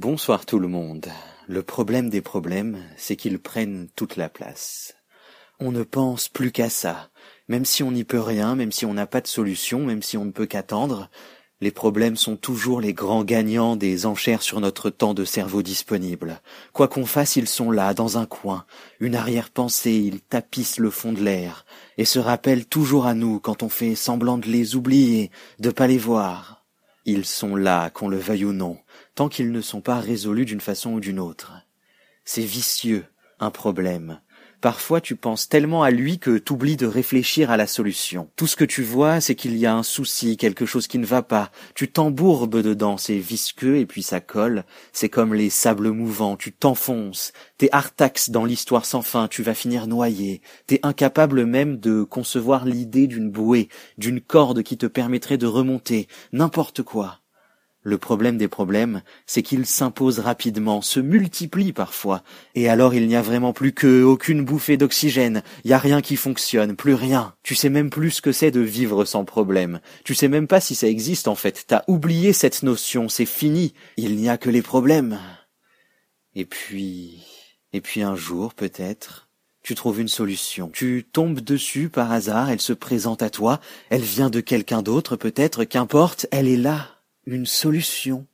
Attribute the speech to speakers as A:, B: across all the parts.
A: Bonsoir tout le monde. Le problème des problèmes, c'est qu'ils prennent toute la place. On ne pense plus qu'à ça. Même si on n'y peut rien, même si on n'a pas de solution, même si on ne peut qu'attendre, les problèmes sont toujours les grands gagnants des enchères sur notre temps de cerveau disponible. Quoi qu'on fasse, ils sont là, dans un coin. Une arrière-pensée, ils tapissent le fond de l'air, et se rappellent toujours à nous quand on fait semblant de les oublier, de pas les voir. Ils sont là, qu'on le veuille ou non, tant qu'ils ne sont pas résolus d'une façon ou d'une autre. C'est vicieux, un problème, Parfois tu penses tellement à lui que t'oublies de réfléchir à la solution. Tout ce que tu vois, c'est qu'il y a un souci, quelque chose qui ne va pas. Tu t'embourbes dedans, c'est visqueux et puis ça colle. C'est comme les sables mouvants, tu t'enfonces. T'es artax dans l'histoire sans fin, tu vas finir noyé. T'es incapable même de concevoir l'idée d'une bouée, d'une corde qui te permettrait de remonter, n'importe quoi. Le problème des problèmes, c'est qu'ils s'imposent rapidement, se multiplient parfois, et alors il n'y a vraiment plus que aucune bouffée d'oxygène, y a rien qui fonctionne, plus rien. Tu sais même plus ce que c'est de vivre sans problème. Tu sais même pas si ça existe en fait. T'as oublié cette notion, c'est fini. Il n'y a que les problèmes. Et puis, et puis un jour peut-être, tu trouves une solution. Tu tombes dessus par hasard, elle se présente à toi, elle vient de quelqu'un d'autre peut-être, qu'importe, elle est là une solution.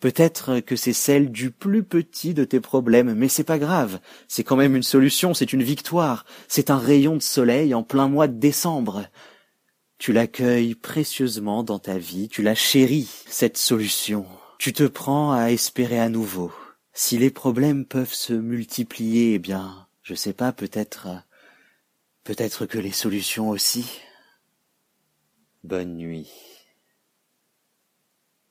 A: Peut-être que c'est celle du plus petit de tes problèmes, mais c'est pas grave. C'est quand même une solution, c'est une victoire. C'est un rayon de soleil en plein mois de décembre. Tu l'accueilles précieusement dans ta vie, tu la chéris, cette solution. Tu te prends à espérer à nouveau. Si les problèmes peuvent se multiplier, eh bien, je sais pas, peut-être, peut-être que les solutions aussi. Bonne nuit.